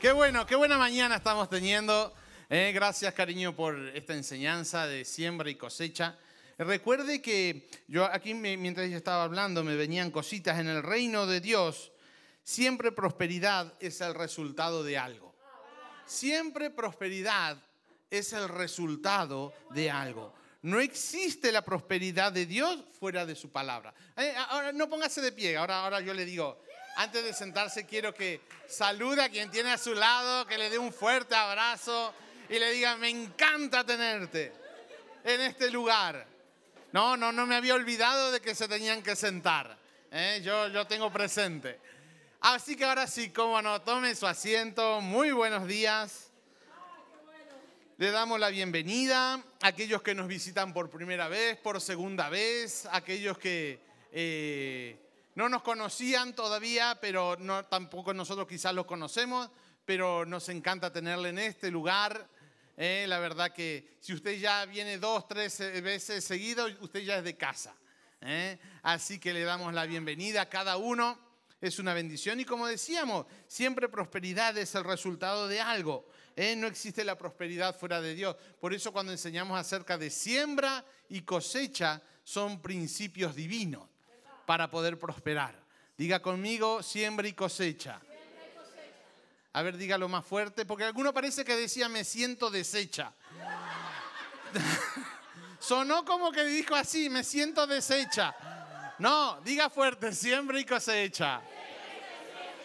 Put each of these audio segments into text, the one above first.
Qué bueno, qué buena mañana estamos teniendo. Eh, gracias, cariño, por esta enseñanza de siembra y cosecha. Recuerde que yo aquí, mientras yo estaba hablando, me venían cositas en el reino de Dios. Siempre prosperidad es el resultado de algo. Siempre prosperidad es el resultado de algo. No existe la prosperidad de Dios fuera de su palabra. Eh, ahora no póngase de pie, ahora, ahora yo le digo, antes de sentarse, quiero que salude a quien tiene a su lado, que le dé un fuerte abrazo y le diga, me encanta tenerte en este lugar. No, no, no me había olvidado de que se tenían que sentar. ¿eh? Yo, yo tengo presente. Así que ahora sí, cómo no, tome su asiento. Muy buenos días. Le damos la bienvenida a aquellos que nos visitan por primera vez, por segunda vez, aquellos que... Eh, no nos conocían todavía, pero no, tampoco nosotros quizás los conocemos, pero nos encanta tenerle en este lugar. Eh, la verdad que si usted ya viene dos, tres eh, veces seguido, usted ya es de casa. Eh. Así que le damos la bienvenida a cada uno. Es una bendición y como decíamos, siempre prosperidad es el resultado de algo. No existe la prosperidad fuera de Dios. Por eso cuando enseñamos acerca de siembra y cosecha, son principios divinos para poder prosperar. Diga conmigo, siembra y cosecha. A ver, dígalo más fuerte, porque alguno parece que decía me siento deshecha. Sonó como que dijo así, me siento deshecha. No, diga fuerte, siembra y cosecha.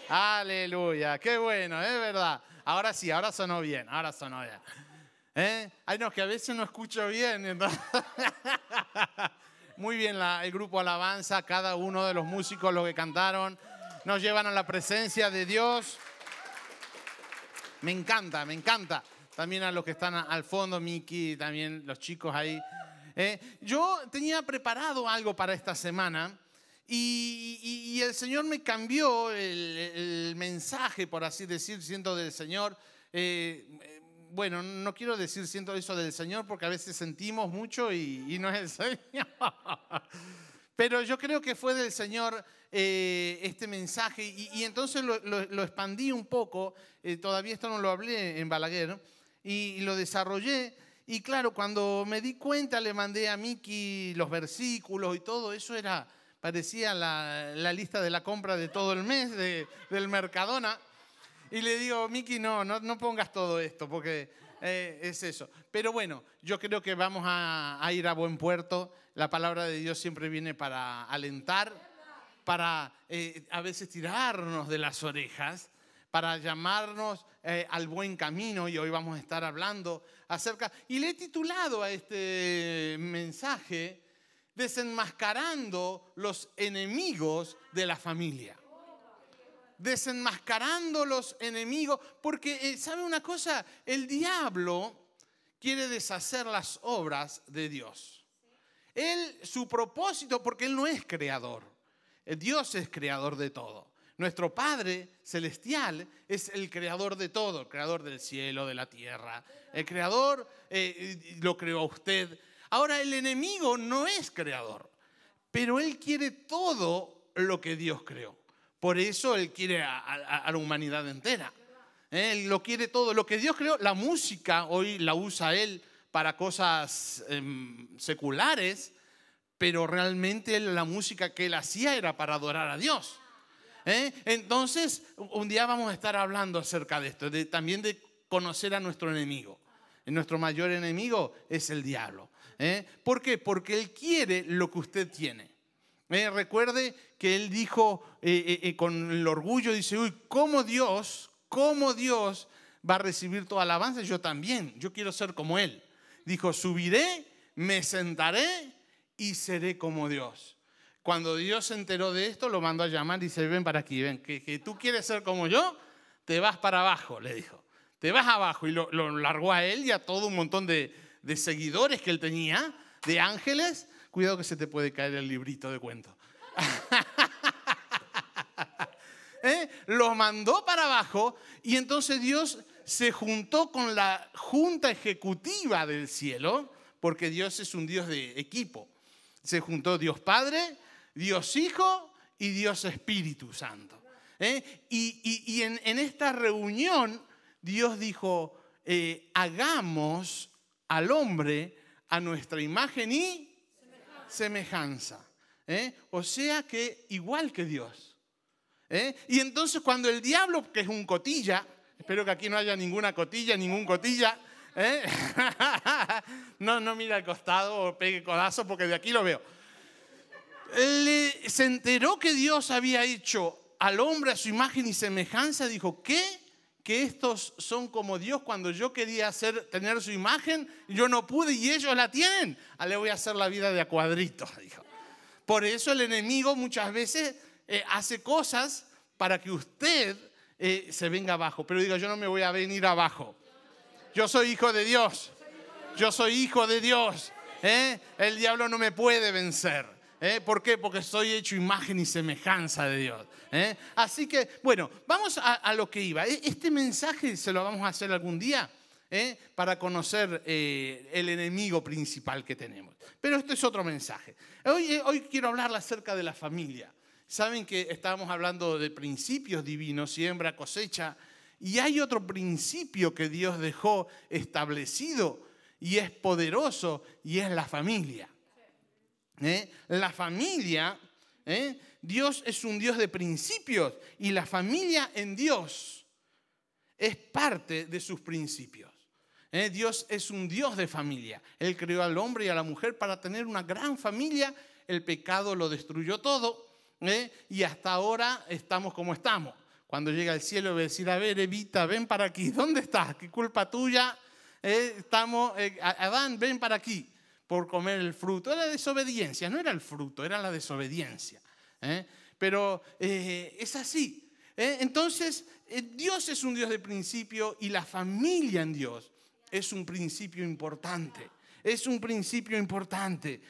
Aleluya, qué bueno, es verdad. Ahora sí, ahora sonó bien, ahora sonó bien. ¿Eh? Ay, no, que a veces no escucho bien. Muy bien el grupo Alabanza, cada uno de los músicos, los que cantaron, nos llevan a la presencia de Dios. Me encanta, me encanta. También a los que están al fondo, Miki, también los chicos ahí. Eh, yo tenía preparado algo para esta semana y, el Señor me cambió el, mensaje, por así decir, siento del Señor. Eh, bueno, no quiero decir siento eso del Señor porque a veces sentimos mucho y, no es el Señor. Pero yo creo que fue del Señor eh, este mensaje y, entonces lo, expandí un poco. Eh, todavía esto no lo hablé en Balaguer y, lo desarrollé. Y claro, cuando me di cuenta, le mandé a Miki los versículos y todo eso era, parecía la, lista de la compra de todo el mes del Mercadona. Y le digo, Miki, no, no, pongas todo esto, porque eh, es eso. Pero bueno, yo creo que vamos a, ir a buen puerto. La palabra de Dios siempre viene para alentar, para eh, a veces tirarnos de las orejas, para llamarnos eh, al buen camino. Y hoy vamos a estar hablando acerca... Y le he titulado a este mensaje, desenmascarando los enemigos de la familia desenmascarando los enemigos, porque eh, ¿sabe una cosa? El diablo quiere deshacer las obras de Dios. Él, su propósito, porque Él no es creador, eh, Dios es creador de todo. Nuestro Padre celestial es el creador de todo, el creador del cielo, de la tierra. El creador eh, lo creó a usted. Ahora, el enemigo no es creador, pero él quiere todo lo que Dios creó. Por eso Él quiere a, la humanidad entera. Él lo quiere todo. Lo que Dios creó, la música hoy la usa Él para cosas em, seculares, pero realmente la música que Él hacía era para adorar a Dios. ¿eh? Entonces, un día vamos a estar hablando acerca de esto, también de conocer a nuestro enemigo. Nuestro mayor enemigo es el diablo. ¿eh? ¿Por qué? Porque Él quiere lo que usted tiene. ¿Eh? recuerde que él dijo eh, eh, con el orgullo, dice, uy, ¿cómo Dios, cómo Dios va a recibir toda alabanza? Yo también, yo quiero ser como él. Dijo, subiré, me sentaré y seré como Dios. Cuando Dios se enteró de esto, lo mandó a llamar y dice, ven para aquí, ven, que, tú quieres ser como yo, te vas para abajo, le dijo. Te vas abajo y lo, largó a él y a todo un montón de, de seguidores que él tenía, de ángeles, Cuidado que se te puede caer el librito de cuentos. ¿Eh? Lo mandó para abajo y entonces Dios se juntó con la junta ejecutiva del cielo, porque Dios es un Dios de equipo. Se juntó Dios Padre, Dios Hijo y Dios Espíritu Santo. ¿eh? Y, en, esta reunión Dios dijo, eh, hagamos al hombre a nuestra imagen y semejanza. ¿eh? O sea que igual que Dios. Y entonces cuando el diablo, que es un cotilla, espero que aquí no haya ninguna cotilla, ningún cotilla, no, no mira al costado o pegue codazo porque de aquí lo veo. se enteró que Dios había hecho al hombre a su imagen y semejanza, dijo, ¿qué? Que estos son como Dios cuando yo quería hacer, tener su imagen, yo no pude y ellos la tienen. Ah, le voy a hacer la vida de a cuadritos. Por eso el enemigo muchas veces eh, hace cosas para que usted eh, se venga abajo. Pero diga, yo no me voy a venir abajo. Yo soy hijo de Dios. Yo soy hijo de Dios. ¿eh? El diablo no me puede vencer. ¿Eh? ¿Por qué? Porque soy hecho imagen y semejanza de Dios. ¿eh? Así que, bueno, vamos a, lo que iba. E, este mensaje se lo vamos a hacer algún día ¿eh? para conocer el enemigo principal que tenemos. Pero esto es otro mensaje. Hoy, hoy quiero hablar acerca de la familia. Saben que estábamos hablando de principios divinos, siembra, cosecha, y hay otro principio que Dios dejó establecido y es poderoso y es la familia. ¿Eh? La familia, ¿eh? Dios es un Dios de principios y la familia en Dios es parte de sus principios. ¿eh? Dios es un Dios de familia. Él creó al hombre y a la mujer para tener una gran familia. El pecado lo destruyó todo y hasta ahora estamos como estamos. Cuando llega al cielo va a decir, a ver, Evita, ven para aquí. ¿Dónde estás? ¿Qué culpa tuya? estamos, Adán, ven para aquí por comer el fruto. Era desobediencia, no era el fruto, era la desobediencia. ¿eh? Pero eh, es así. ¿eh? Entonces, Dios es un Dios de principio y la familia en Dios es un principio importante. Es un principio importante.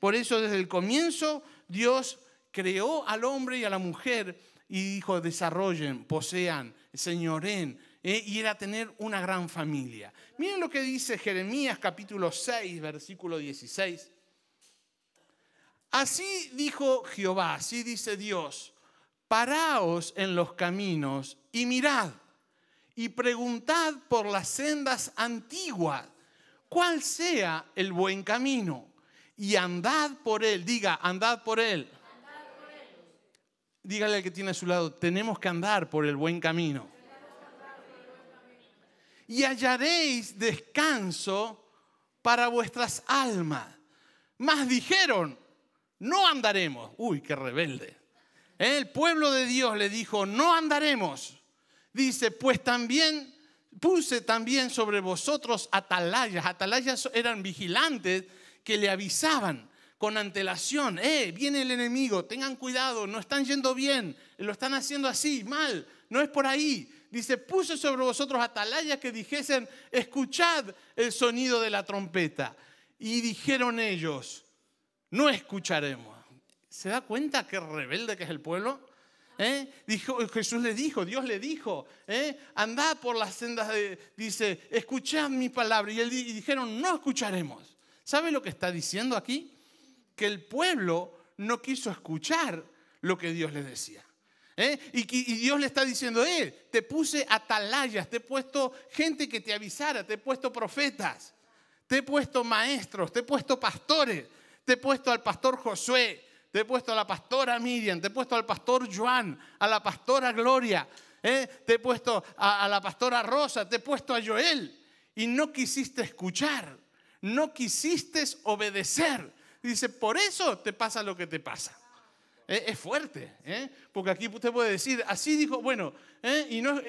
Por eso desde el comienzo Dios creó al hombre y a la mujer y dijo, desarrollen, posean, señoren, ¿eh? y era tener una gran familia. Miren lo que dice Jeremías capítulo 6, versículo 16. Así dijo Jehová, así dice Dios, paraos en los caminos y mirad y preguntad por las sendas antiguas cuál sea el buen camino y andad por él. Diga, andad por él. Dígale al que tiene a su lado, tenemos que andar por el buen camino y hallaréis descanso para vuestras almas. Más dijeron, no andaremos. Uy, qué rebelde. El pueblo de Dios le dijo, no andaremos. Dice, pues también puse también sobre vosotros atalayas. Atalayas eran vigilantes que le avisaban con antelación, eh, viene el enemigo, tengan cuidado, no están yendo bien, lo están haciendo así, mal, no es por ahí. Dice, puse sobre vosotros atalayas que dijesen, escuchad el sonido de la trompeta. Y dijeron ellos, no escucharemos. ¿Se da cuenta qué rebelde que es el pueblo? ¿Eh? Dijo, Jesús le dijo, Dios le dijo, ¿eh? andad por las sendas de, dice, escuchad mi palabra. Y, él, y dijeron, no escucharemos. ¿Sabe lo que está diciendo aquí? Que el pueblo no quiso escuchar lo que Dios le decía. ¿Eh? Y, Dios le está diciendo, eh, te puse atalayas, te he puesto gente que te avisara, te he puesto profetas, te he puesto maestros, te he puesto pastores, te he puesto al pastor Josué, te he puesto a la pastora Miriam, te he puesto al pastor Joan, a la pastora Gloria, ¿eh? te he puesto a, a la pastora Rosa, te he puesto a Joel. Y no quisiste escuchar, no quisiste obedecer. Dice, por eso te pasa lo que te pasa. Eh, es fuerte, ¿eh? porque aquí usted puede decir, así dijo, bueno, ¿eh? y no,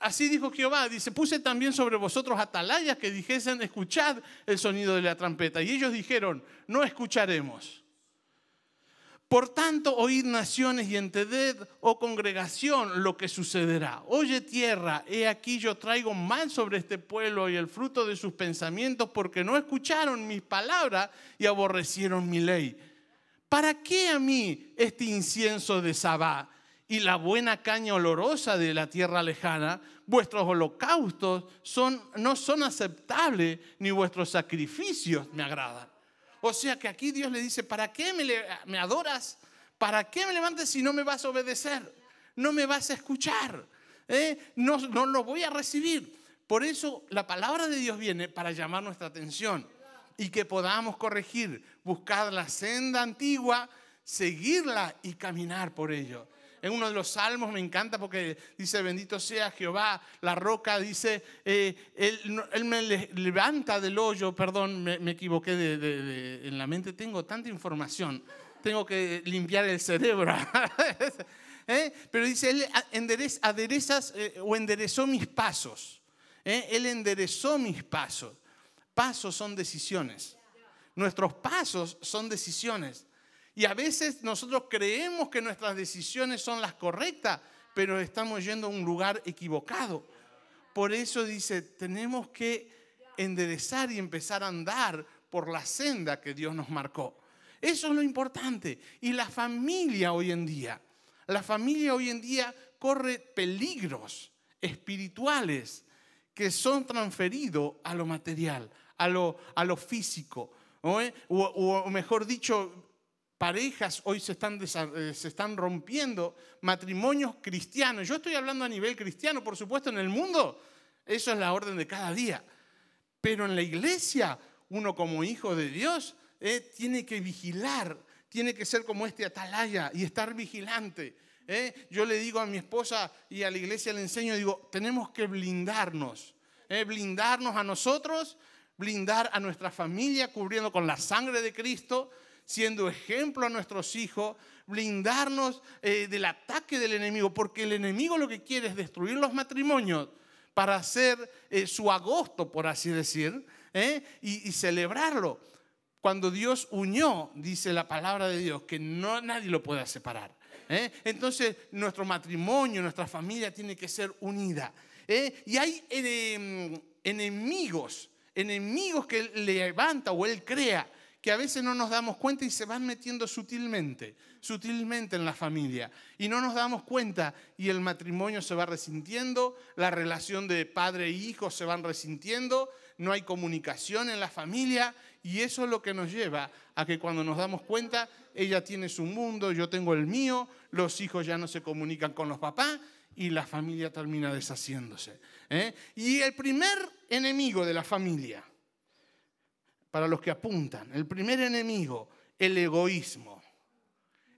así dijo Jehová, dice, puse también sobre vosotros atalayas que dijesen, escuchad el sonido de la trompeta. Y ellos dijeron, no escucharemos. Por tanto, oíd naciones y entended, oh congregación, lo que sucederá. Oye tierra, he aquí yo traigo mal sobre este pueblo y el fruto de sus pensamientos, porque no escucharon mis palabras y aborrecieron mi ley. ¿Para qué a mí este incienso de Sabá y la buena caña olorosa de la tierra lejana? Vuestros holocaustos son, no son aceptables, ni vuestros sacrificios me agradan. O sea que aquí Dios le dice, ¿para qué me, adoras? ¿Para qué me levantes si no me vas a obedecer? no me vas a escuchar, ¿eh? no, no lo voy a recibir. Por eso la palabra de Dios viene para llamar nuestra atención y que podamos corregir, buscar la senda antigua, seguirla y caminar por ello. En uno de los salmos me encanta porque dice, bendito sea Jehová, la roca, dice, eh, él, me levanta del hoyo, perdón, me, equivoqué de, en la mente, tengo tanta información, tengo que limpiar el cerebro. ¿Eh? Pero dice, él eh, o enderezó mis pasos. Él enderezó mis pasos. Pasos son decisiones. Nuestros pasos son decisiones. Y a veces nosotros creemos que nuestras decisiones son las correctas, pero estamos yendo a un lugar equivocado. Por eso dice, tenemos que enderezar y empezar a andar por la senda que Dios nos marcó. Eso es lo importante. Y la familia hoy en día, la familia hoy en día corre peligros espirituales que son transferidos a lo material, a lo, a lo físico. O, mejor dicho, parejas hoy se están, eh, se están rompiendo, matrimonios cristianos. Yo estoy hablando a nivel cristiano, por supuesto, en el mundo. Eso es la orden de cada día. Pero en la iglesia, uno como hijo de Dios eh, tiene que vigilar, tiene que ser como este atalaya y estar vigilante. Eh. Yo le digo a mi esposa y a la iglesia le enseño, digo, tenemos que blindarnos, blindarnos a nosotros, blindar a nuestra familia, cubriendo con la sangre de Cristo, siendo ejemplo a nuestros hijos, blindarnos eh, del ataque del enemigo, porque el enemigo lo que quiere es destruir los matrimonios para hacer eh, su agosto, por así decir, ¿eh? y, celebrarlo. Cuando Dios unió, dice la palabra de Dios, que no, nadie lo puede separar. Entonces, nuestro matrimonio, nuestra familia tiene que ser unida. Y hay enemigos, enemigos que levanta o él crea que a veces no nos damos cuenta y se van metiendo sutilmente, sutilmente en la familia. Y no nos damos cuenta y el matrimonio se va resintiendo, la relación de padre e hijo se van resintiendo, no hay comunicación en la familia y eso es lo que nos lleva a que cuando nos damos cuenta, ella tiene su mundo, yo tengo el mío, los hijos ya no se comunican con los papás y la familia termina deshaciéndose. ¿eh? Y el primer enemigo de la familia, para los que apuntan. El primer enemigo, el egoísmo.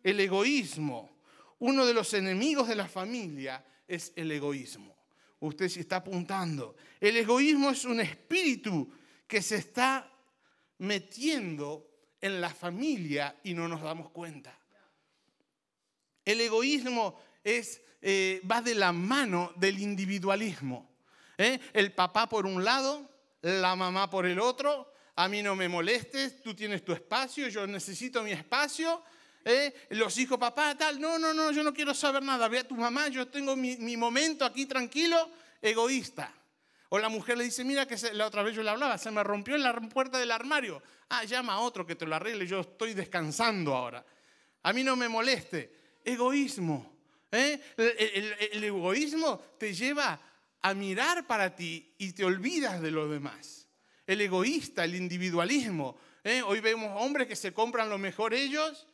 El egoísmo. Uno de los enemigos de la familia es el egoísmo. Usted si está apuntando. El egoísmo es un espíritu que se está metiendo en la familia y no nos damos cuenta. El egoísmo es, eh, va de la mano del individualismo. ¿eh? El papá por un lado, la mamá por el otro, a mí no me molestes, tú tienes tu espacio, yo necesito mi espacio. ¿eh? Los hijos, papá, tal, no, no, no, yo no quiero saber nada, ve a tu mamá, yo tengo mi, momento aquí tranquilo, egoísta. O la mujer le dice, mira que la otra vez yo le hablaba, se me rompió en la puerta del armario. Ah, llama a otro que te lo arregle, yo estoy descansando ahora. A mí no me moleste. Egoísmo. ¿Eh? el egoísmo te lleva a mirar para ti y te olvidas de los demás el egoísta, el individualismo. ¿eh? Hoy vemos hombres que se compran lo mejor ellos,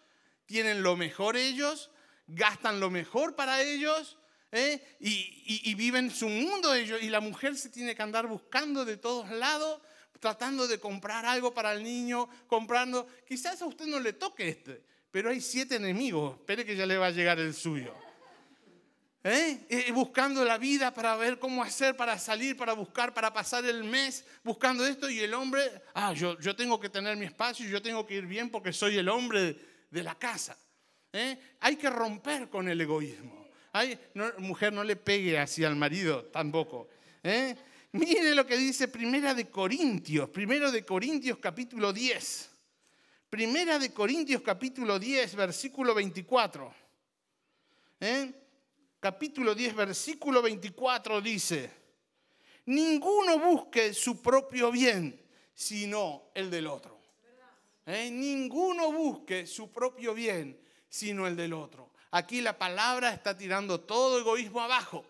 tienen lo mejor ellos, gastan lo mejor para ellos ¿eh? y, viven su mundo ellos. Y la mujer se tiene que andar buscando de todos lados, tratando de comprar algo para el niño, comprando. Quizás a usted no le toque este, pero hay siete enemigos. Espere que ya le va a llegar el suyo. ¿Eh? Buscando la vida para ver cómo hacer, para salir, para buscar, para pasar el mes buscando esto y el hombre, ah, yo, yo tengo que tener mi espacio, yo tengo que ir bien porque soy el hombre de, la casa. ¿Eh? Hay que romper con el egoísmo. Mujer, no le pegue así al marido tampoco. ¿Eh? Mire lo que dice Primera de Corintios, Primero de Corintios capítulo 10. Primera de Corintios capítulo 10, versículo 24. ¿Eh? Capítulo 10, versículo 24 dice, ninguno busque su propio bien, sino el del otro. ¿Eh? Ninguno busque su propio bien, sino el del otro. Aquí la palabra está tirando todo egoísmo abajo.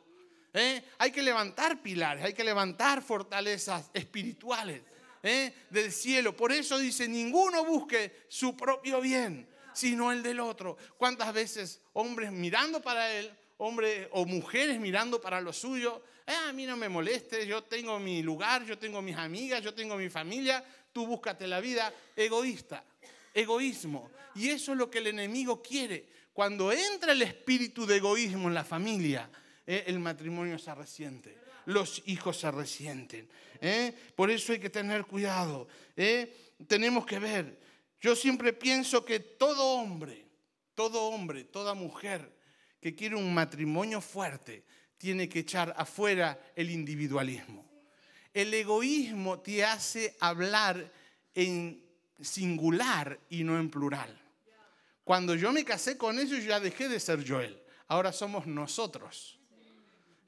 ¿Eh? Hay que levantar pilares, hay que levantar fortalezas espirituales ¿eh? del cielo. Por eso dice, ninguno busque su propio bien, sino el del otro. ¿Cuántas veces hombres mirando para él hombres o mujeres mirando para lo suyo. Ah, a mí no me moleste, yo tengo mi lugar, yo tengo mis amigas, yo tengo mi familia, tú búscate la vida. Egoísta, egoísmo. Y eso es lo que el enemigo quiere. Cuando entra el espíritu de egoísmo en la familia, eh, el matrimonio se resiente, los hijos se resienten. Eh. Por eso hay que tener cuidado. Eh. Tenemos que ver. Yo siempre pienso que todo hombre, todo hombre, toda mujer que quiere un matrimonio fuerte, tiene que echar afuera el individualismo. El egoísmo te hace hablar en singular y no en plural. Cuando yo me casé con ellos ya dejé de ser Joel. Ahora somos nosotros.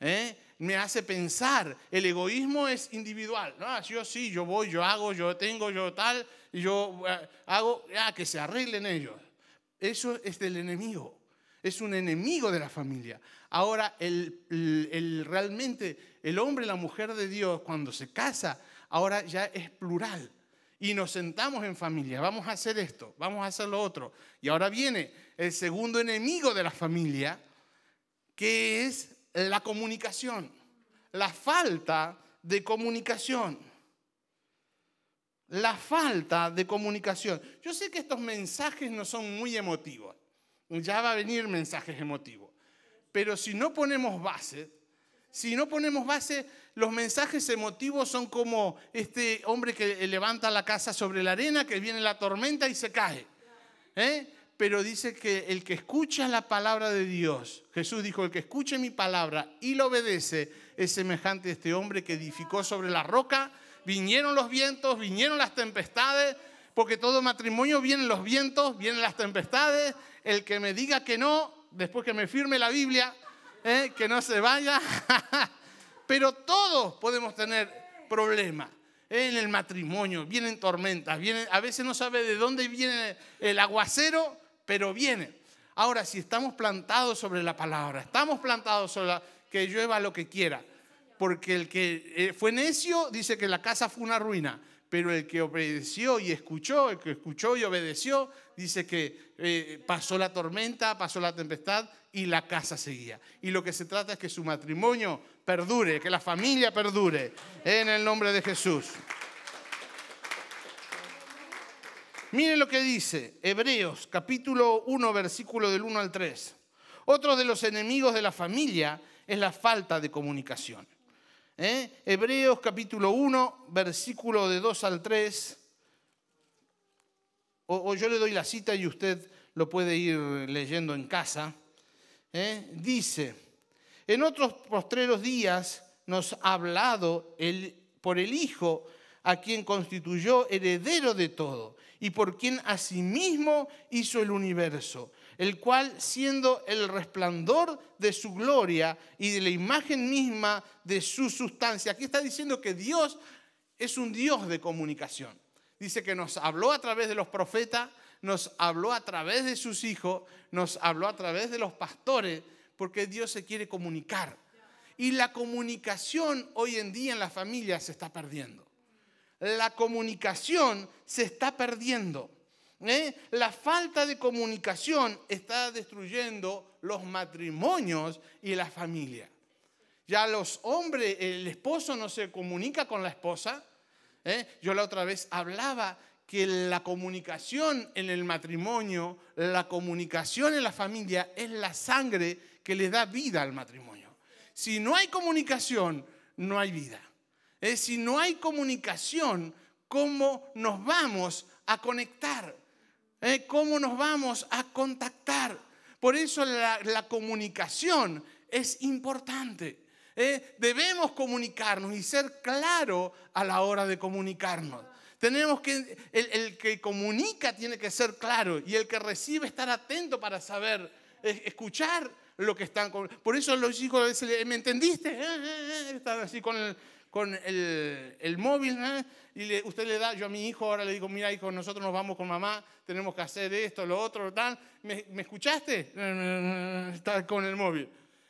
¿Eh? Me hace pensar, el egoísmo es individual. ¿no? Yo sí, yo voy, yo hago, yo tengo, yo tal, yo eh, hago, ya, que se arreglen ellos. Eso es del enemigo. Es un enemigo de la familia. Ahora, el, realmente el hombre y la mujer de Dios, cuando se casa, ahora ya es plural. Y nos sentamos en familia, vamos a hacer esto, vamos a hacer lo otro. Y ahora viene el segundo enemigo de la familia, que es la comunicación, la falta de comunicación. La falta de comunicación. Yo sé que estos mensajes no son muy emotivos. Ya va a venir mensajes emotivos. Pero si no ponemos base, si no ponemos base, los mensajes emotivos son como este hombre que levanta la casa sobre la arena, que viene la tormenta y se cae. ¿Eh? Pero dice que el que escucha la palabra de Dios, Jesús dijo, el que escuche mi palabra y lo obedece, es semejante a este hombre que edificó sobre la roca. Vinieron los vientos, vinieron las tempestades, porque todo matrimonio vienen los vientos, vienen las tempestades. El que me diga que no, después que me firme la Biblia, ¿eh? que no se vaya. Pero todos podemos tener problemas. En el matrimonio vienen tormentas, vienen, a veces no sabe de dónde viene el aguacero, pero viene. Ahora, si estamos plantados sobre la palabra, estamos plantados sobre la, que llueva lo que quiera, porque el que eh, fue necio dice que la casa fue una ruina, pero el que obedeció y escuchó, el que escuchó y obedeció, dice que eh, pasó la tormenta, pasó la tempestad y la casa seguía. Y lo que se trata es que su matrimonio perdure, que la familia perdure, en el nombre de Jesús. Miren lo que dice Hebreos capítulo 1, versículo del 1 al 3. Otro de los enemigos de la familia es la falta de comunicación. ¿Eh? Hebreos capítulo 1, versículo de 2 al 3. O, yo le doy la cita y usted lo puede ir leyendo en casa. ¿Eh? Dice, en otros postreros días nos ha hablado el, por el Hijo, a quien constituyó heredero de todo y por quien asimismo hizo el universo el cual siendo el resplandor de su gloria y de la imagen misma de su sustancia, aquí está diciendo que Dios es un Dios de comunicación. Dice que nos habló a través de los profetas, nos habló a través de sus hijos, nos habló a través de los pastores, porque Dios se quiere comunicar. Y la comunicación hoy en día en la familia se está perdiendo. La comunicación se está perdiendo. ¿Eh? La falta de comunicación está destruyendo los matrimonios y la familia. Ya los hombres, el esposo no se comunica con la esposa. ¿eh? Yo la otra vez hablaba que la comunicación en el matrimonio, la comunicación en la familia es la sangre que le da vida al matrimonio. Si no hay comunicación, no hay vida. ¿Eh? Si no hay comunicación, ¿cómo nos vamos a conectar? ¿Eh? ¿Cómo nos vamos a contactar? Por eso la, comunicación es importante. ¿eh? Debemos comunicarnos y ser claro a la hora de comunicarnos. Tenemos que, el, que comunica tiene que ser claro y el que recibe estar atento para saber, escuchar lo que están. Por eso los hijos a veces, ¿me entendiste? Están así con el, con el, móvil ¿eh? y usted le da, yo a mi hijo ahora le digo, mira hijo, nosotros nos vamos con mamá, tenemos que hacer esto, lo otro, tal. ¿Me, escuchaste? Está con el móvil.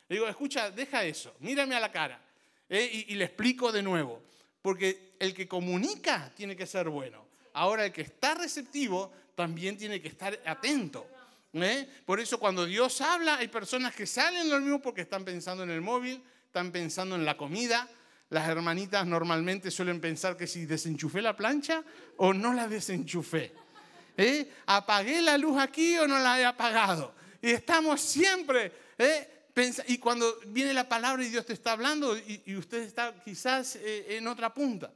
Le digo, escucha, deja eso, mírame a la cara. ¿eh? Y, y le explico de nuevo, porque el que comunica tiene que ser bueno. Ahora el que está receptivo también tiene que estar atento. ¿eh? Por eso cuando Dios habla, hay personas que salen lo mismo porque están pensando en el móvil, están pensando en la comida. Las hermanitas normalmente suelen pensar que si desenchufé la plancha o no la desenchufé. ¿Eh? ¿Apagué la luz aquí o no la he apagado? Y estamos siempre, ¿eh? y cuando viene la palabra y Dios te está hablando y, usted está quizás eh, en otra punta,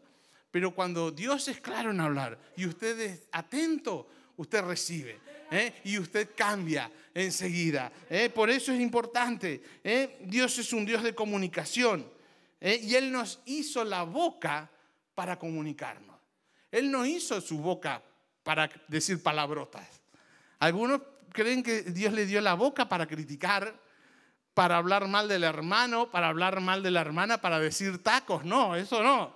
pero cuando Dios es claro en hablar y usted es atento, usted recibe. Y usted cambia enseguida. Por eso es importante. Dios es un Dios de comunicación. Y Él nos hizo la boca para comunicarnos. Él no hizo su boca para decir palabrotas. Algunos creen que Dios le dio la boca para criticar, para hablar mal del hermano, para hablar mal de la hermana, para decir tacos. No, eso no.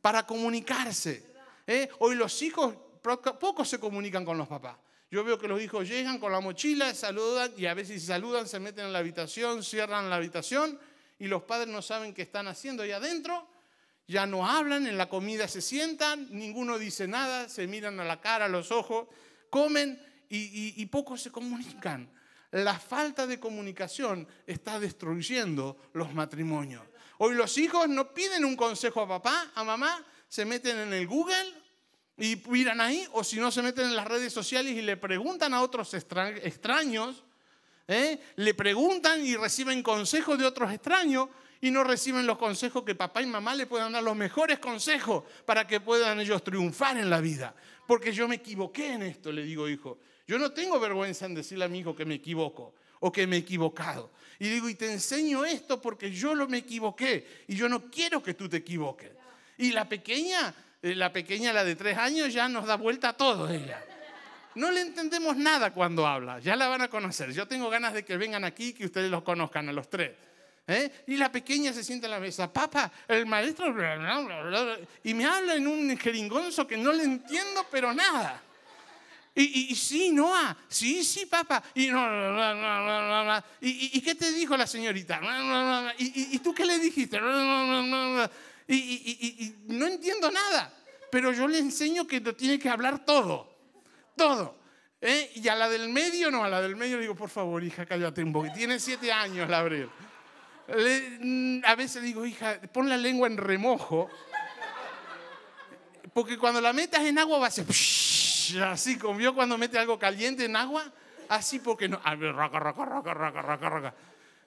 Para comunicarse. ¿eh? Hoy los hijos pocos se comunican con los papás. Yo veo que los hijos llegan con la mochila, saludan y a veces si saludan se meten en la habitación, cierran la habitación y los padres no saben qué están haciendo ahí adentro ya no hablan, en la comida se sientan, ninguno dice nada, se miran a la cara, a los ojos, comen y, pocos se comunican. La falta de comunicación está destruyendo los matrimonios. Hoy los hijos no piden un consejo a papá, a mamá, se meten en el Google y miran ahí, o si no se meten en las redes sociales y le preguntan a otros extraños, ¿eh? le preguntan y reciben consejos de otros extraños y no reciben los consejos que papá y mamá le puedan dar los mejores consejos para que puedan ellos triunfar en la vida. Porque yo me equivoqué en esto, le digo hijo. Yo no tengo vergüenza en decirle a mi hijo que me equivoco o que me he equivocado. Y digo, y te enseño esto porque yo lo me equivoqué y yo no quiero que tú te equivoques. Y la pequeña, eh, la pequeña, la de tres años, ya nos da vuelta a todo ella. No le entendemos nada cuando habla, ya la van a conocer. Yo tengo ganas de que vengan aquí y que ustedes los conozcan a los tres. ¿Eh? Y la pequeña se sienta en la mesa, papá, el maestro, y me habla en un jeringonzo que no le entiendo, pero nada. Y, sí, Noah, sí, sí, papá. Y, no, y, y, qué te dijo la señorita? ¿Y, tú qué le dijiste? Y, no entiendo nada, pero yo le enseño que tiene que hablar todo, todo. ¿Eh? Y a la del medio, no, a la del medio le digo, por favor, hija, cállate un poco. Tiene siete años la Abril. Mm, a veces digo, hija, pon la lengua en remojo, porque cuando la metas en agua va a ser así, como vio cuando mete algo caliente en agua, así porque no,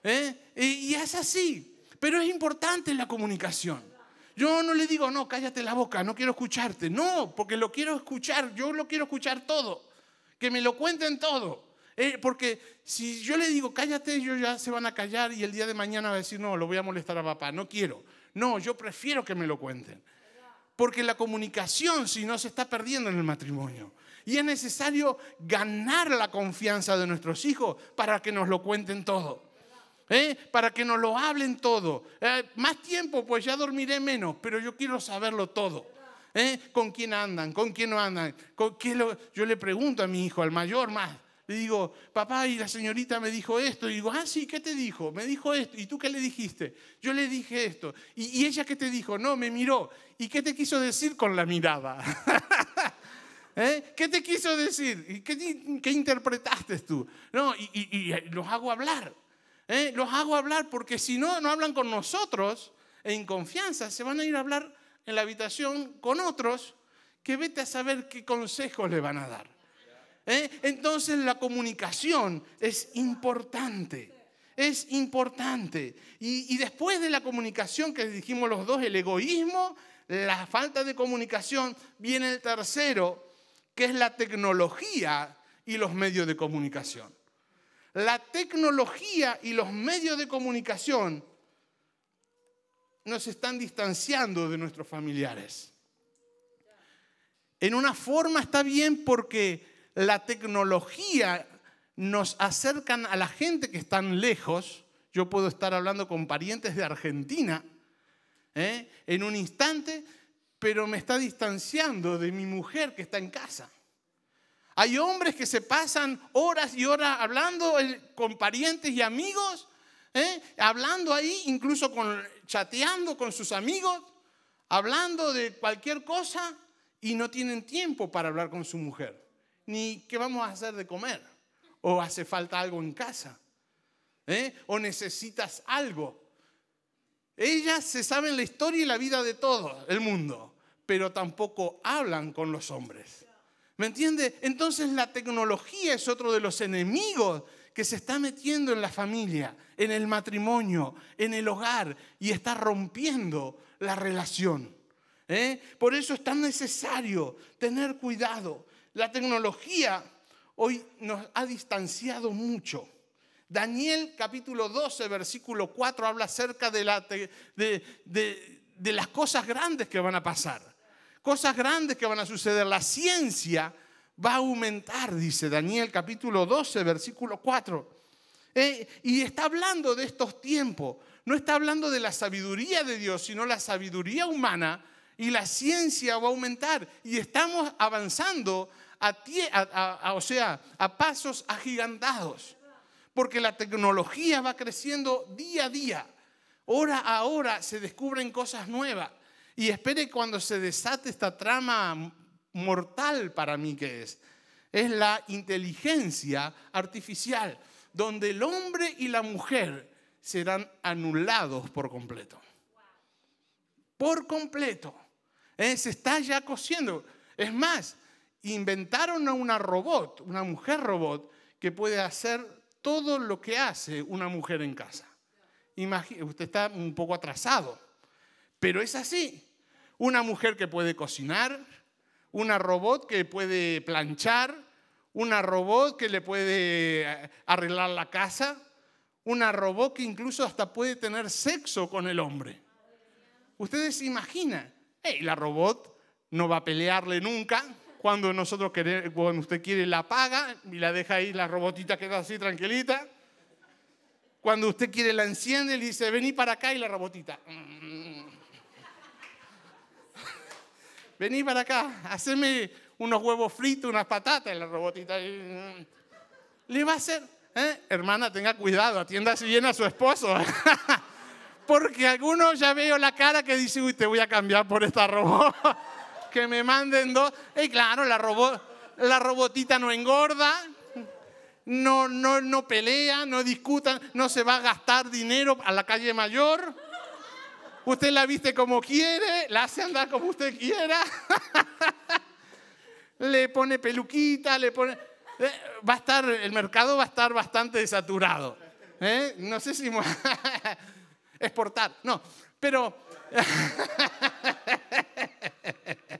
¿Eh? Y es así, pero es importante la comunicación. Yo no le digo, no, cállate la boca, no quiero escucharte. No, porque lo quiero escuchar, yo lo quiero escuchar todo. Que me lo cuenten todo. Eh, porque si yo le digo, cállate, ellos ya se van a callar y el día de mañana va a decir, no, lo voy a molestar a papá, no quiero. No, yo prefiero que me lo cuenten. Porque la comunicación, si no, se está perdiendo en el matrimonio. Y es necesario ganar la confianza de nuestros hijos para que nos lo cuenten todo. ¿Eh? Para que nos lo hablen todo. Eh, más tiempo, pues ya dormiré menos, pero yo quiero saberlo todo. ¿Con quién andan? ¿Con quién no andan? ¿Con qué Yo le pregunto a mi hijo, al mayor más, le digo, papá, y la señorita me dijo esto. Y digo, ah, sí, ¿qué te dijo? Me dijo esto. ¿Y tú qué le dijiste? Yo le dije esto. ¿Y, ella qué te dijo? No, me miró. ¿Y qué te quiso decir con la mirada? ¿Eh? ¿Qué te quiso decir? ¿Qué, qué interpretaste tú? No, y, los hago hablar. ¿Eh? Los hago hablar porque si no, no hablan con nosotros en confianza. Se van a ir a hablar en la habitación con otros que vete a saber qué consejos le van a dar. ¿Eh? Entonces la comunicación es importante. Es importante. Y, después de la comunicación que dijimos los dos, el egoísmo, la falta de comunicación, viene el tercero, que es la tecnología y los medios de comunicación. La tecnología y los medios de comunicación nos están distanciando de nuestros familiares. En una forma está bien porque la tecnología nos acercan a la gente que están lejos. Yo puedo estar hablando con parientes de Argentina ¿eh? en un instante, pero me está distanciando de mi mujer que está en casa. Hay hombres que se pasan horas y horas hablando con parientes y amigos, ¿eh? hablando ahí, incluso chateando con sus amigos, hablando de cualquier cosa y no tienen tiempo para hablar con su mujer ni qué vamos a hacer de comer o hace falta algo en casa, ¿eh? o necesitas algo. Ellas se saben la historia y la vida de todo el mundo, pero tampoco hablan con los hombres. ¿Me entiende? Entonces la tecnología es otro de los enemigos que se está metiendo en la familia, en el matrimonio, en el hogar y está rompiendo la relación. ¿eh? Por eso es tan necesario tener cuidado. La tecnología hoy nos ha distanciado mucho. Daniel capítulo 12, versículo 4 habla acerca de, la, de, las cosas grandes que van a pasar. Cosas grandes que van a suceder. La ciencia va a aumentar, dice Daniel capítulo 12, versículo 4. Eh, y está hablando de estos tiempos. No está hablando de la sabiduría de Dios, sino la sabiduría humana y la ciencia va a aumentar. Y estamos avanzando a, a pasos agigantados. Porque la tecnología va creciendo día a día. Hora a hora se descubren cosas nuevas. Y espere cuando se desate esta trama mortal para mí que es. Es la inteligencia artificial, donde el hombre y la mujer serán anulados por completo. Por completo. Eh, se está ya cosiendo. Es más, inventaron a una robot, una mujer robot, que puede hacer todo lo que hace una mujer en casa. usted está un poco atrasado, pero es así. Una mujer que puede cocinar, una robot que puede planchar, una robot que le puede eh, arreglar la casa, una robot que incluso hasta puede tener sexo con el hombre. Ustedes se imaginan, la robot no va a pelearle nunca, cuando nosotros queremos, cuando usted quiere la paga y la deja ahí, la robotita queda así tranquilita. Cuando usted quiere la enciende le dice, vení para acá y la robotita. Vení para acá, haceme unos huevos fritos, unas patatas la robotita. Le va a hacer, ¿eh? hermana, tenga cuidado, atiéndase bien a su esposo. Porque algunos ya veo la cara que dice, uy, te voy a cambiar por esta robot que me manden dos. Y claro, la, la robotita no engorda, no, no, no pelea, no discutan, no se va a gastar dinero a la calle mayor. Usted la viste como quiere, la hace andar como usted quiera. le pone peluquita, le pone... Eh, va a estar, el mercado va a estar bastante saturado. ¿eh? No sé si... Exportar, no, pero...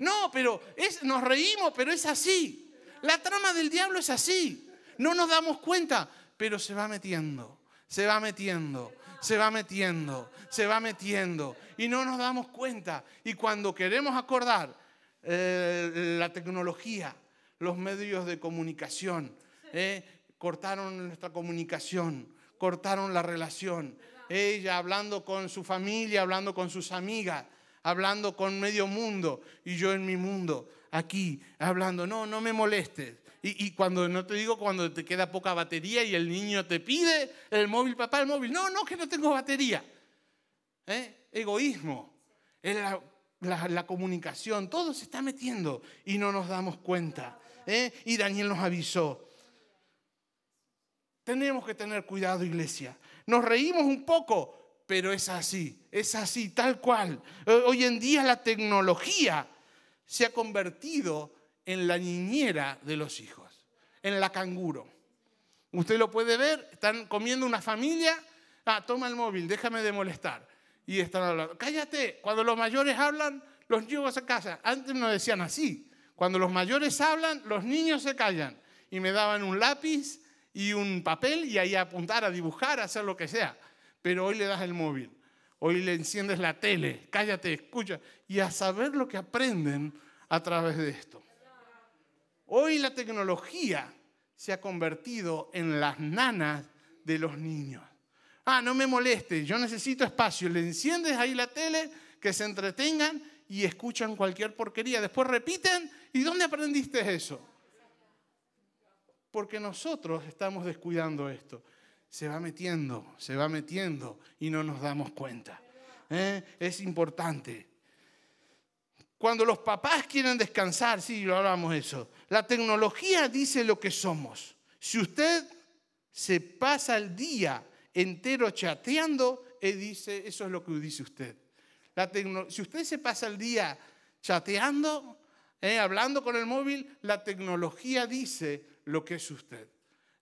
No, pero es, nos reímos, pero es así. La trama del diablo es así. No nos damos cuenta, pero se va metiendo, se va metiendo, se va metiendo, se va metiendo. Y no nos damos cuenta. Y cuando queremos acordar eh, la tecnología, los medios de comunicación, eh, cortaron nuestra comunicación, cortaron la relación. Ella hablando con su familia, hablando con sus amigas hablando con medio mundo y yo en mi mundo, aquí, hablando, no, no me molestes. Y, cuando, no te digo cuando te queda poca batería y el niño te pide el móvil, papá, el móvil, no, no, que no tengo batería. ¿Eh? Egoísmo, la, comunicación, todo se está metiendo y no nos damos cuenta. ¿eh? Y Daniel nos avisó. Tenemos que tener cuidado, iglesia. Nos reímos un poco, pero es así, es así, tal cual. Hoy en día la tecnología se ha convertido en la niñera de los hijos, en la canguro. Usted lo puede ver, están comiendo una familia, ah, toma el móvil, déjame de molestar. Y están hablando, cállate, cuando los mayores hablan, los niños se callan. Antes no decían así, cuando los mayores hablan, los niños se callan. Y me daban un lápiz y un papel y ahí apuntar, a dibujar, a hacer lo que sea pero hoy le das el móvil, hoy le enciendes la tele, cállate, escucha, y a saber lo que aprenden a través de esto. Hoy la tecnología se ha convertido en las nanas de los niños. Ah, no me moleste, yo necesito espacio. Le enciendes ahí la tele, que se entretengan y escuchan cualquier porquería. Después repiten, ¿y dónde aprendiste eso? Porque nosotros estamos descuidando esto se va metiendo, se va metiendo y no nos damos cuenta. ¿eh? Es importante. Cuando los papás quieren descansar, sí, lo hablamos eso, la tecnología dice lo que somos Si usted se pasa el día entero chateando, él dice, eso es lo que dice usted. si usted se pasa el día chateando, eh, hablando con el móvil, la tecnología dice lo que es usted.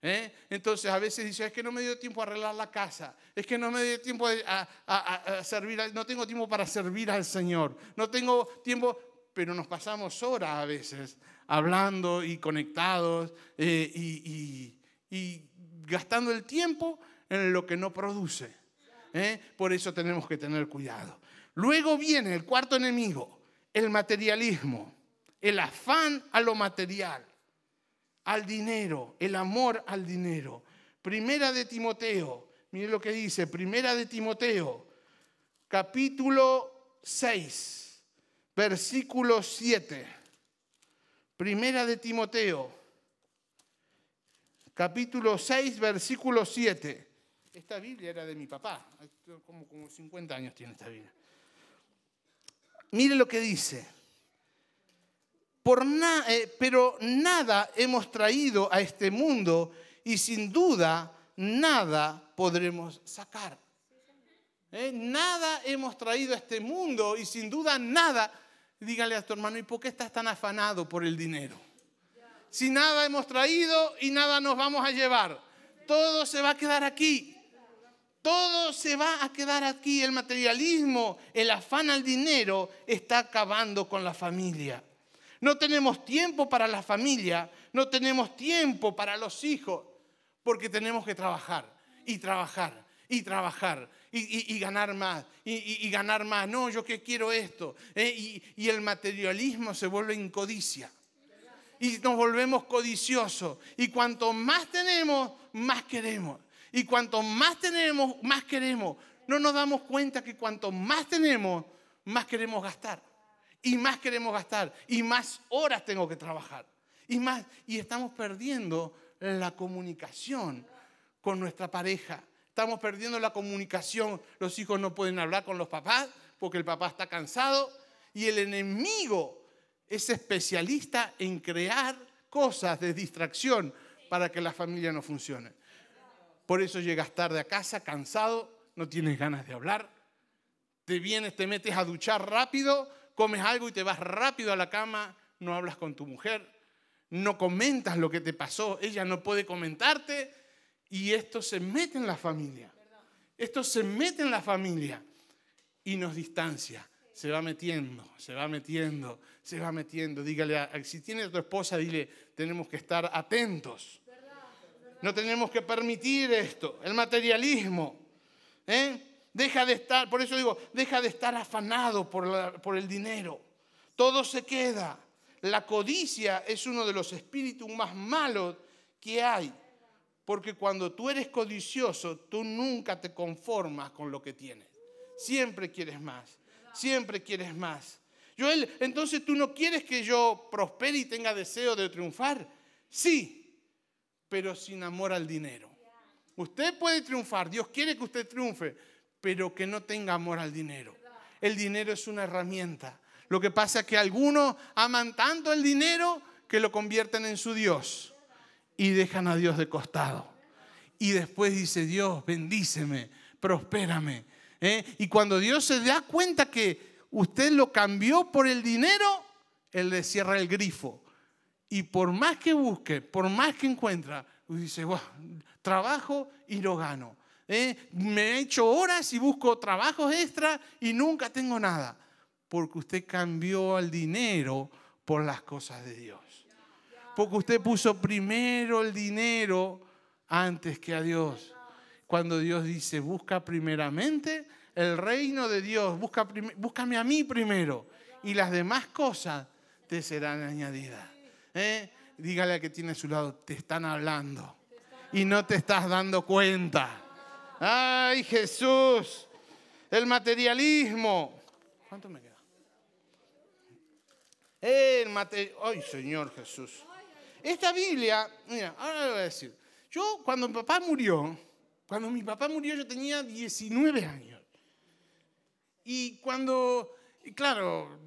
¿Eh? Entonces a veces dice, es que no me dio tiempo a arreglar la casa, es que no me dio tiempo a, servir, no tengo tiempo para servir al Señor, no tengo tiempo, pero nos pasamos horas a veces hablando y conectados eh, y, gastando el tiempo en lo que no produce. ¿eh? Por eso tenemos que tener cuidado. Luego viene el cuarto enemigo, el materialismo, el afán a lo material al dinero, el amor al dinero. Primera de Timoteo, mire lo que dice, Primera de Timoteo, capítulo 6, versículo 7. Primera de Timoteo, capítulo 6, versículo 7. Esta Biblia era de mi papá, como, como 50 años tiene esta Biblia. Mire lo que dice. Eh, pero nada hemos traído a este mundo y sin duda nada podremos sacar. ¿Eh? Nada hemos traído a este mundo y sin duda nada. Dígale a tu hermano, ¿y por qué estás tan afanado por el dinero? Si nada hemos traído y nada nos vamos a llevar, todo se va a quedar aquí. Todo se va a quedar aquí. El materialismo, el afán al dinero está acabando con la familia. No tenemos tiempo para la familia, no tenemos tiempo para los hijos, porque tenemos que trabajar y trabajar y trabajar y, ganar más y, ganar más. No, yo que quiero esto. ¿eh? y el materialismo se vuelve en codicia. Y nos volvemos codiciosos. Y cuanto más tenemos, más queremos. Y cuanto más tenemos, más queremos. No nos damos cuenta que cuanto más tenemos, más queremos gastar y más queremos gastar y más horas tengo que trabajar y más y estamos perdiendo la comunicación con nuestra pareja. Estamos perdiendo la comunicación. Los hijos no pueden hablar con los papás porque el papá está cansado y el enemigo es especialista en crear cosas de distracción para que la familia no funcione. Por eso llegas tarde a casa cansado, no tienes ganas de hablar, te vienes, te metes a duchar rápido comes algo y te vas rápido a la cama, no hablas con tu mujer, no comentas lo que te pasó, ella no puede comentarte y esto se mete en la familia. Esto se mete en la familia y nos distancia. Se va metiendo, se va metiendo, se va metiendo. Dígale, si tiene tu esposa, dile, tenemos que estar atentos. No tenemos que permitir esto, el materialismo. ¿eh? Deja de estar, por eso digo, deja de estar afanado por, por el dinero. Todo se queda. La codicia es uno de los espíritus más malos que hay. Porque cuando tú eres codicioso, tú nunca te conformas con lo que tienes. Siempre quieres más. Siempre quieres más. Joel, entonces tú no quieres que yo prospere y tenga deseo de triunfar. Sí, pero sin amor al dinero. Usted puede triunfar, Dios quiere que usted triunfe, pero que no tenga amor al dinero. El dinero es una herramienta. Lo que pasa es que algunos aman tanto el dinero que lo convierten en su Dios y dejan a Dios de costado. Y después dice, Dios, bendíceme, prospérame. ¿eh? Y cuando Dios se da cuenta que usted lo cambió por el dinero, Él le cierra el grifo. Y por más que busque, por más que encuentra, dice, trabajo y lo gano. ¿Eh? me he hecho horas y busco trabajos extra y nunca tengo nada. Porque usted cambió al dinero por las cosas de Dios. Porque usted puso primero el dinero antes que a Dios. Cuando Dios dice, busca primeramente el reino de Dios, busca, búscame a mí primero y las demás cosas te serán añadidas. ¿eh? Dígale a que tiene a su lado, te están hablando y no te estás dando cuenta. Ay, Jesús, el materialismo. ¿Cuánto me queda? El materialismo. Ay, Señor Jesús. Esta Biblia, mira, ahora le voy a decir. Yo, cuando mi papá murió, cuando mi papá murió, yo tenía 19 años. Y cuando, claro,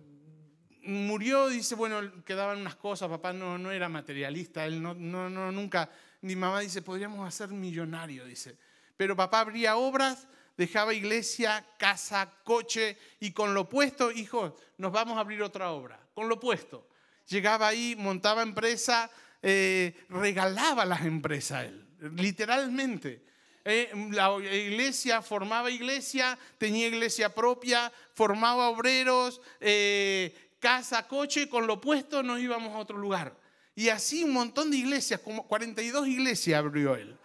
murió, dice, bueno, quedaban unas cosas, papá no, no era materialista, él no, no, no, nunca mi mamá dice, podríamos hacer millonario, dice. Pero papá abría obras, dejaba iglesia, casa, coche y con lo puesto, hijo, nos vamos a abrir otra obra. Con lo puesto. Llegaba ahí, montaba empresa, eh, regalaba las empresas él, literalmente. Eh, la iglesia formaba iglesia, tenía iglesia propia, formaba obreros, eh, casa, coche, con lo puesto nos íbamos a otro lugar. Y así un montón de iglesias, como 42 iglesias abrió él.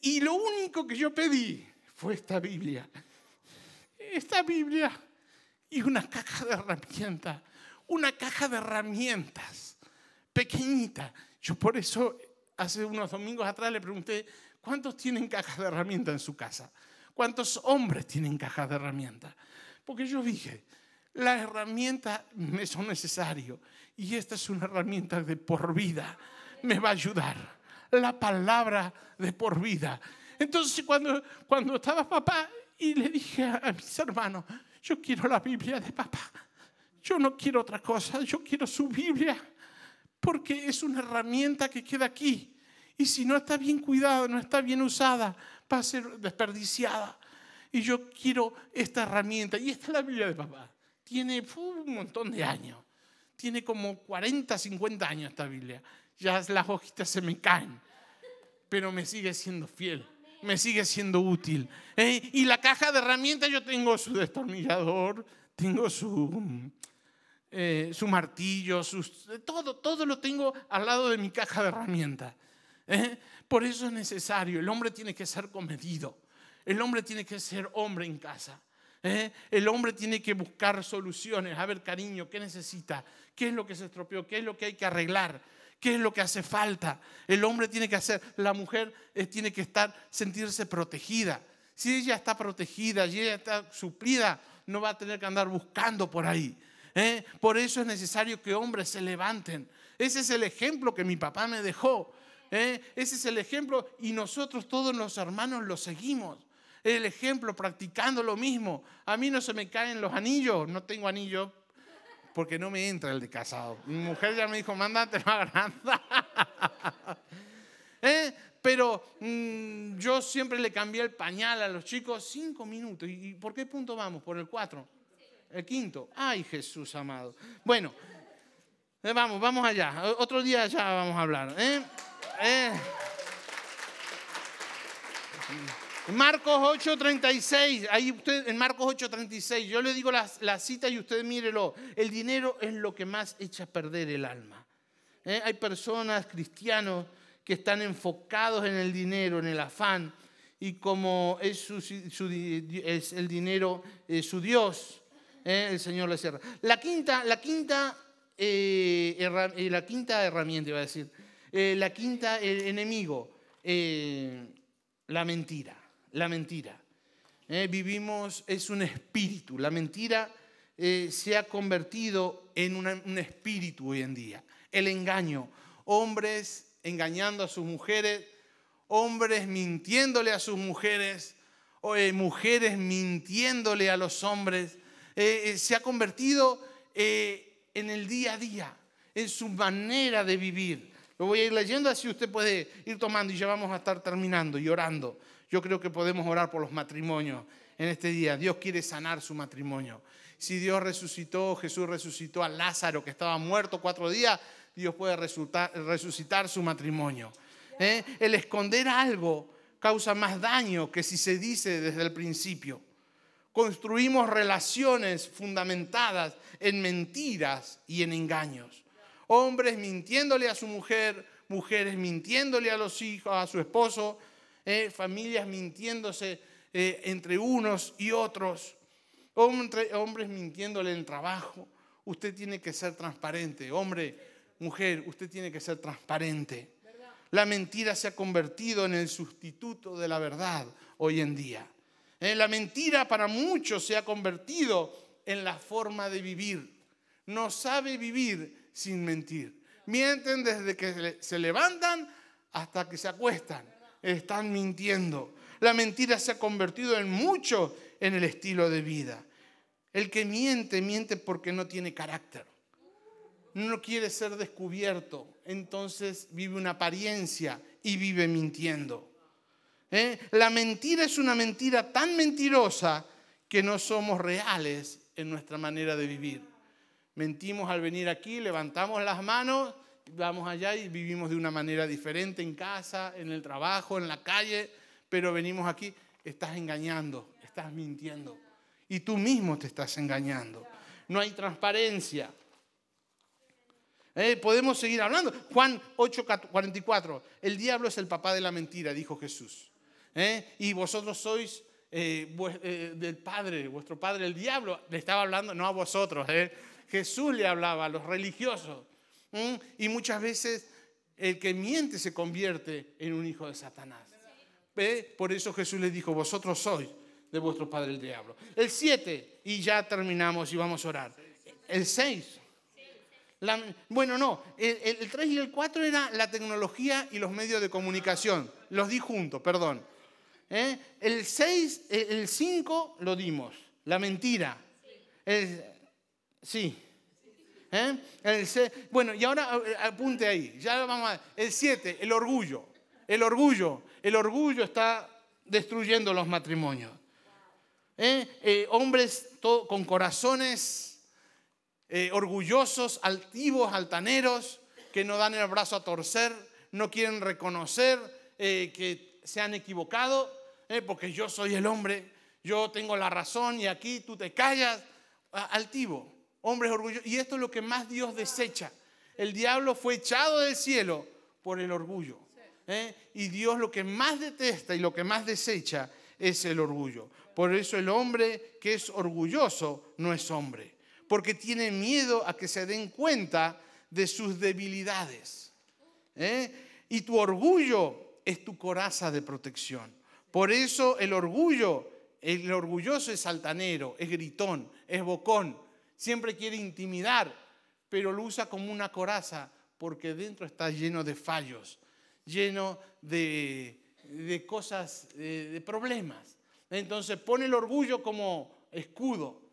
Y lo único que yo pedí fue esta Biblia. Esta Biblia y una caja de herramientas. Una caja de herramientas pequeñita. Yo por eso hace unos domingos atrás le pregunté, ¿cuántos tienen cajas de herramientas en su casa? ¿Cuántos hombres tienen cajas de herramientas? Porque yo dije, las herramientas me son necesarias y esta es una herramienta de por vida. Me va a ayudar. La palabra de por vida. Entonces cuando, cuando estaba papá y le dije a mis hermanos, yo quiero la Biblia de papá. Yo no quiero otra cosa, yo quiero su Biblia porque es una herramienta que queda aquí. Y si no está bien cuidada, no está bien usada, va a ser desperdiciada. Y yo quiero esta herramienta. Y esta es la Biblia de papá. Tiene un montón de años. Tiene como 40, 50 años esta Biblia. Ya las hojitas se me caen. Pero me sigue siendo fiel. Me sigue siendo útil. ¿eh? Y la caja de herramientas yo tengo su destornillador, tengo su eh, su martillo, sus, todo, todo lo tengo al lado de mi caja de herramientas. ¿eh? Por eso es necesario, el hombre tiene que ser comedido, el hombre tiene que ser hombre en casa. ¿eh? El hombre tiene que buscar soluciones. A ver, cariño, ¿qué necesita? ¿Qué es lo que se estropeó? ¿Qué es lo que hay que arreglar? ¿Qué es lo que hace falta? El hombre tiene que hacer, la mujer tiene que estar, sentirse protegida. Si ella está protegida y ella está suplida, no va a tener que andar buscando por ahí. ¿eh? Por eso es necesario que hombres se levanten. Ese es el ejemplo que mi papá me dejó. ¿eh? Ese es el ejemplo y nosotros todos los hermanos lo seguimos. El ejemplo practicando lo mismo. A mí no se me caen los anillos, no tengo anillo porque no me entra el de casado. Mi mujer ya me dijo, mándate más grande. ¿Eh? Pero mm, yo siempre le cambié el pañal a los chicos cinco minutos. ¿Y por qué punto vamos? Por el cuatro. El quinto. Ay, Jesús amado. Bueno, eh, vamos, vamos allá. Otro día ya vamos a hablar. ¿eh? Eh. Marcos 8:36, ahí en Marcos 8:36, yo le digo la, la, cita y usted mírelo. El dinero es lo que más echa a perder el alma. Hay personas, cristianos, que están enfocados en el dinero, en el afán, y como es, su, es el dinero su Dios, ¿eh? el Señor le cierra. La quinta, la quinta, eh, eh, la quinta herramienta, iba a decir, la quinta enemigo, la mentira, la mentira. vivimos, es un espíritu, la mentira se ha convertido en un espíritu hoy en día. El engaño, hombres engañando a sus mujeres, hombres mintiéndole a sus mujeres, mujeres mintiéndole a los hombres, eh, eh, se ha convertido eh, en el día a día, en su manera de vivir. Lo voy a ir leyendo así usted puede ir tomando y ya vamos a estar terminando y orando. Yo creo que podemos orar por los matrimonios en este día. Dios quiere sanar su matrimonio. Si Dios resucitó, Jesús resucitó a Lázaro que estaba muerto cuatro días, Dios puede resucitar su matrimonio. El esconder algo causa más daño que si se dice desde el principio construimos relaciones fundamentadas en mentiras y en engaños. Hombres mintiéndole a su mujer, mujeres mintiéndole a los hijos, a su esposo, eh, familias mintiéndose eh, entre unos y otros, hombres mintiéndole en trabajo. Usted tiene que ser transparente, hombre, mujer, usted tiene que ser transparente. La mentira se ha convertido en el sustituto de la verdad hoy en día. Eh, la mentira para muchos se ha convertido en la forma de vivir. No sabe vivir sin mentir. Mienten desde que se levantan hasta que se acuestan. Están mintiendo. La mentira se ha convertido en mucho en el estilo de vida. El que miente, miente porque no tiene carácter. no quiere ser descubierto, entonces vive una apariencia y vive mintiendo. ¿Eh? La mentira es una mentira tan mentirosa que no somos reales en nuestra manera de vivir. Mentimos al venir aquí, levantamos las manos, vamos allá y vivimos de una manera diferente en casa, en el trabajo, en la calle, pero venimos aquí, estás engañando, estás mintiendo. Y tú mismo te estás engañando. No hay transparencia. Eh, podemos seguir hablando. Juan 8:44. El diablo es el papá de la mentira, dijo Jesús. Eh, y vosotros sois eh, del padre, vuestro padre, el diablo. Le estaba hablando, no a vosotros. Jesús le hablaba a los religiosos. Y muchas veces el que miente se convierte en un hijo de Satanás. Por eso Jesús les dijo, vosotros sois de vuestro padre el diablo. El 7, y ya terminamos y vamos a orar. El 6 bueno, no, el, 3 y el 4 era la tecnología y los medios de comunicación. Los di juntos, perdón. ¿Eh? El 6, el 5 lo dimos, la mentira. El, sí. ¿Eh? Bueno, y ahora eh, apunte ahí. El 7, el orgullo. El orgullo. El orgullo está destruyendo los matrimonios. hombres con corazones eh, orgullosos, altivos, altaneros, que no dan el brazo a torcer, no quieren reconocer eh, que se han equivocado, eh, porque yo soy el hombre, yo tengo la razón y aquí tú te callas. Altivo, hombres orgullosos. Y esto es lo que más Dios desecha. El diablo fue echado del cielo por el orgullo. Y Dios lo que más detesta y lo que más desecha es el orgullo. Por eso el hombre que es orgulloso no es hombre porque tiene miedo a que se den cuenta de sus debilidades. ¿eh? Y tu orgullo es tu coraza de protección. Por eso el orgullo, el orgulloso es altanero, es gritón, es bocón, siempre quiere intimidar, pero lo usa como una coraza porque dentro está lleno de fallos, lleno de, cosas, de problemas. Entonces pone el orgullo como escudo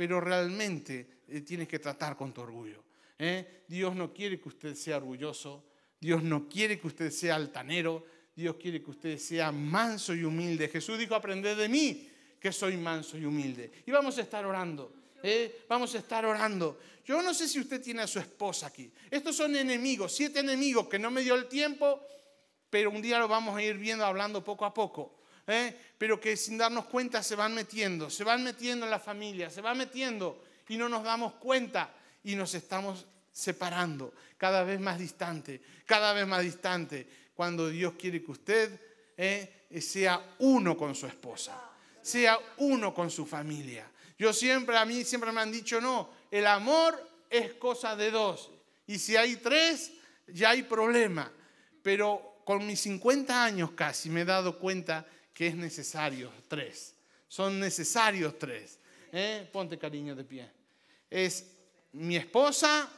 pero realmente eh, tienes que tratar con tu orgullo. ¿eh? Dios no quiere que usted sea orgulloso, Dios no quiere que usted sea altanero, Dios quiere que usted sea manso y humilde. Jesús dijo, aprended de mí, que soy manso y humilde. Y vamos a estar orando. ¿Eh? Vamos a estar orando. Yo no sé si usted tiene a su esposa aquí. Estos son enemigos, siete enemigos que no me dio el tiempo, pero un día lo vamos a ir viendo hablando poco a poco. ¿eh? pero que sin darnos cuenta se van metiendo, se van metiendo en la familia, se van metiendo y no nos damos cuenta y nos estamos separando cada vez más distante, cada vez más distante, cuando Dios quiere que usted ¿eh? sea uno con su esposa, sea uno con su familia. Yo siempre, a mí siempre me han dicho, no, el amor es cosa de dos. Y si hay tres, ya hay problema. Pero con mis 50 años casi me he dado cuenta que es necesario tres. Son necesarios tres. ¿Eh? Ponte cariño de pie. Es mi esposa,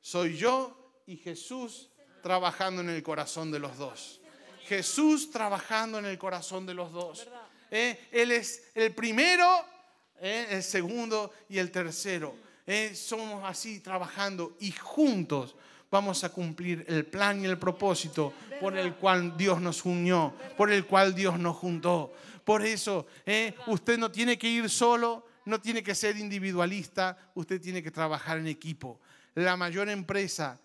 soy yo y Jesús trabajando en el corazón de los dos. Jesús trabajando en el corazón de los dos. ¿Eh? Él es el primero, ¿eh? el segundo y el tercero. Somos así trabajando y juntos vamos a cumplir el plan y el propósito por el cual Dios nos unió, por el cual Dios nos juntó. Por eso, ¿eh? usted no tiene que ir solo, no tiene que ser individualista, usted tiene que trabajar en equipo. La mayor empresa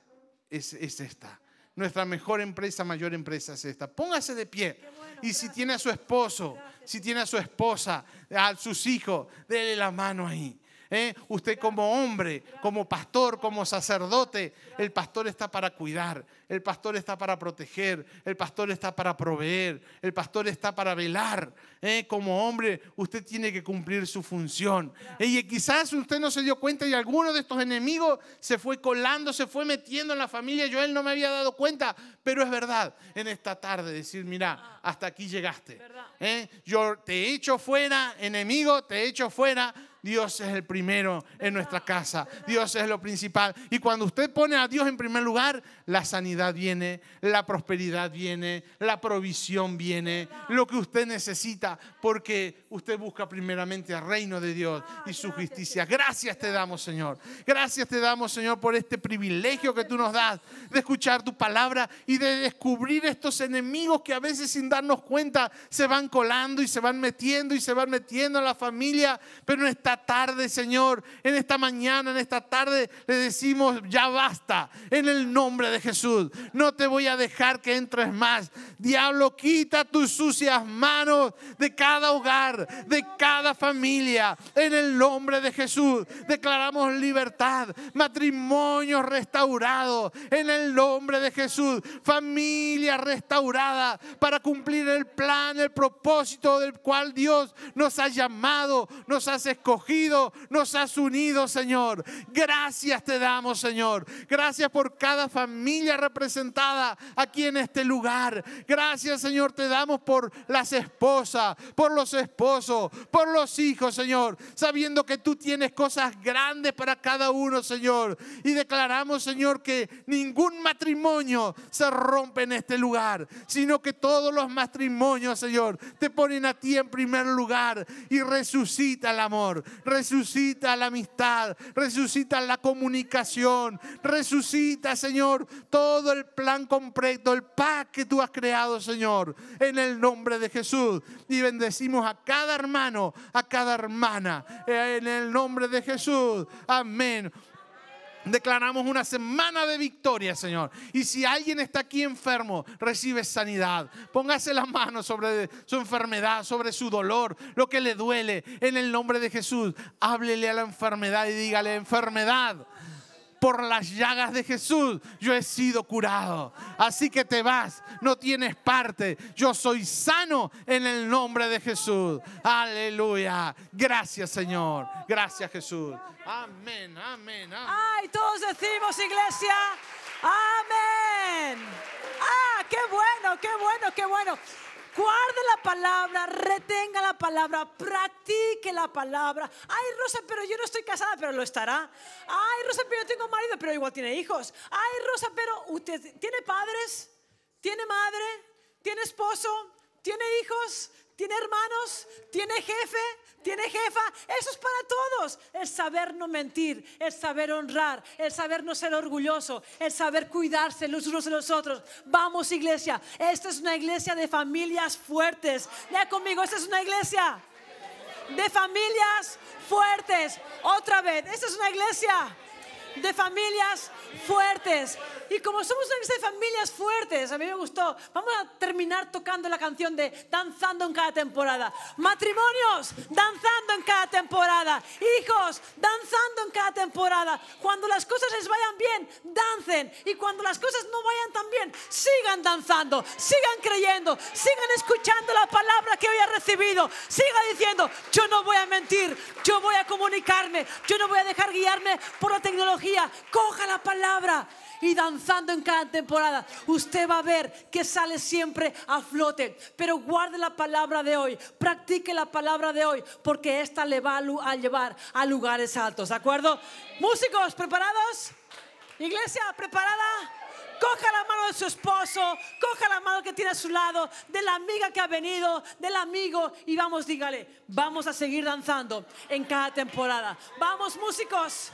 es, es esta. Nuestra mejor empresa, mayor empresa es esta. Póngase de pie. Y si tiene a su esposo, si tiene a su esposa, a sus hijos, déle la mano ahí. ¿Eh? Usted como hombre, como pastor, como sacerdote, el pastor está para cuidar, el pastor está para proteger, el pastor está para proveer, el pastor está para velar. ¿eh? Como hombre, usted tiene que cumplir su función. Y quizás usted no se dio cuenta y alguno de estos enemigos se fue colando, se fue metiendo en la familia. Yo él no me había dado cuenta, pero es verdad. En esta tarde decir, mira, hasta aquí llegaste. ¿eh? Yo te he hecho fuera, enemigo, te he hecho fuera Dios es el primero en nuestra casa. Dios es lo principal. Y cuando usted pone a Dios en primer lugar, la sanidad viene, la prosperidad viene, la provisión viene, lo que usted necesita, porque usted busca primeramente el reino de Dios y su justicia. Gracias te damos, Señor. Gracias te damos, Señor, por este privilegio que tú nos das de escuchar tu palabra y de descubrir estos enemigos que a veces sin darnos cuenta se van colando y se van metiendo y se van metiendo en la familia. Pero en esta tarde, Señor, en esta mañana, en esta tarde, le decimos, ya basta, en el nombre de Jesús. No te voy a dejar que entres más. Diablo, quita tus sucias manos de cada hogar, de cada familia. En el nombre de Jesús declaramos libertad, matrimonio restaurado. En el nombre de Jesús, familia restaurada para cumplir el plan, el propósito del cual Dios nos ha llamado, nos has escogido, nos has unido, Señor. Gracias te damos, Señor. Gracias por cada familia representada aquí en este lugar. Gracias, Señor, te damos por las esposas, por los esposos, por los hijos, Señor, sabiendo que tú tienes cosas grandes para cada uno, Señor. Y declaramos, Señor, que ningún matrimonio se rompe en este lugar, sino que todos los matrimonios, Señor, te ponen a ti en primer lugar y resucita el amor, resucita la amistad, resucita la comunicación, resucita, Señor, todo el plan completo, el paz que tú has creado, Señor, en el nombre de Jesús. Y bendecimos a cada hermano, a cada hermana, en el nombre de Jesús. Amén. Declaramos una semana de victoria, Señor. Y si alguien está aquí enfermo, recibe sanidad. Póngase las manos sobre su enfermedad, sobre su dolor, lo que le duele. En el nombre de Jesús, háblele a la enfermedad y dígale, enfermedad por las llagas de Jesús yo he sido curado. Así que te vas, no tienes parte. Yo soy sano en el nombre de Jesús. Aleluya. Gracias Señor. Gracias Jesús. Amén, amén, amén. Ay, todos decimos iglesia. Amén. Ah, qué bueno, qué bueno, qué bueno. Guarde la palabra, retenga la palabra, practique la palabra. Ay, Rosa, pero yo no estoy casada, pero lo estará. Ay, Rosa, pero yo tengo marido, pero igual tiene hijos. Ay, Rosa, pero usted tiene padres, tiene madre, tiene esposo, tiene hijos, tiene hermanos, tiene jefe, tiene jefa. Eso es para todos. El saber no mentir, el saber honrar, el saber no ser orgulloso, el saber cuidarse los unos de los otros. Vamos, iglesia. Esta es una iglesia de familias fuertes. Lea conmigo, esta es una iglesia de familias fuertes. Otra vez, esta es una iglesia de familias fuertes. Y como somos una de familias fuertes, a mí me gustó, vamos a terminar tocando la canción de Danzando en cada temporada. Matrimonios, danzando en cada temporada. Hijos, danzando en cada temporada. Cuando las cosas les vayan bien, dancen. Y cuando las cosas no vayan tan bien, sigan danzando, sigan creyendo, sigan escuchando la palabra que hoy ha recibido. Siga diciendo, yo no voy a mentir, yo voy a comunicarme, yo no voy a dejar guiarme por la tecnología. Coja la palabra y danzando en cada temporada, usted va a ver que sale siempre a flote. Pero guarde la palabra de hoy, practique la palabra de hoy, porque esta le va a llevar a lugares altos, ¿de acuerdo? Músicos, ¿preparados? Iglesia, ¿preparada? Coja la mano de su esposo, coja la mano que tiene a su lado, de la amiga que ha venido, del amigo y vamos, dígale, vamos a seguir danzando en cada temporada. Vamos, músicos.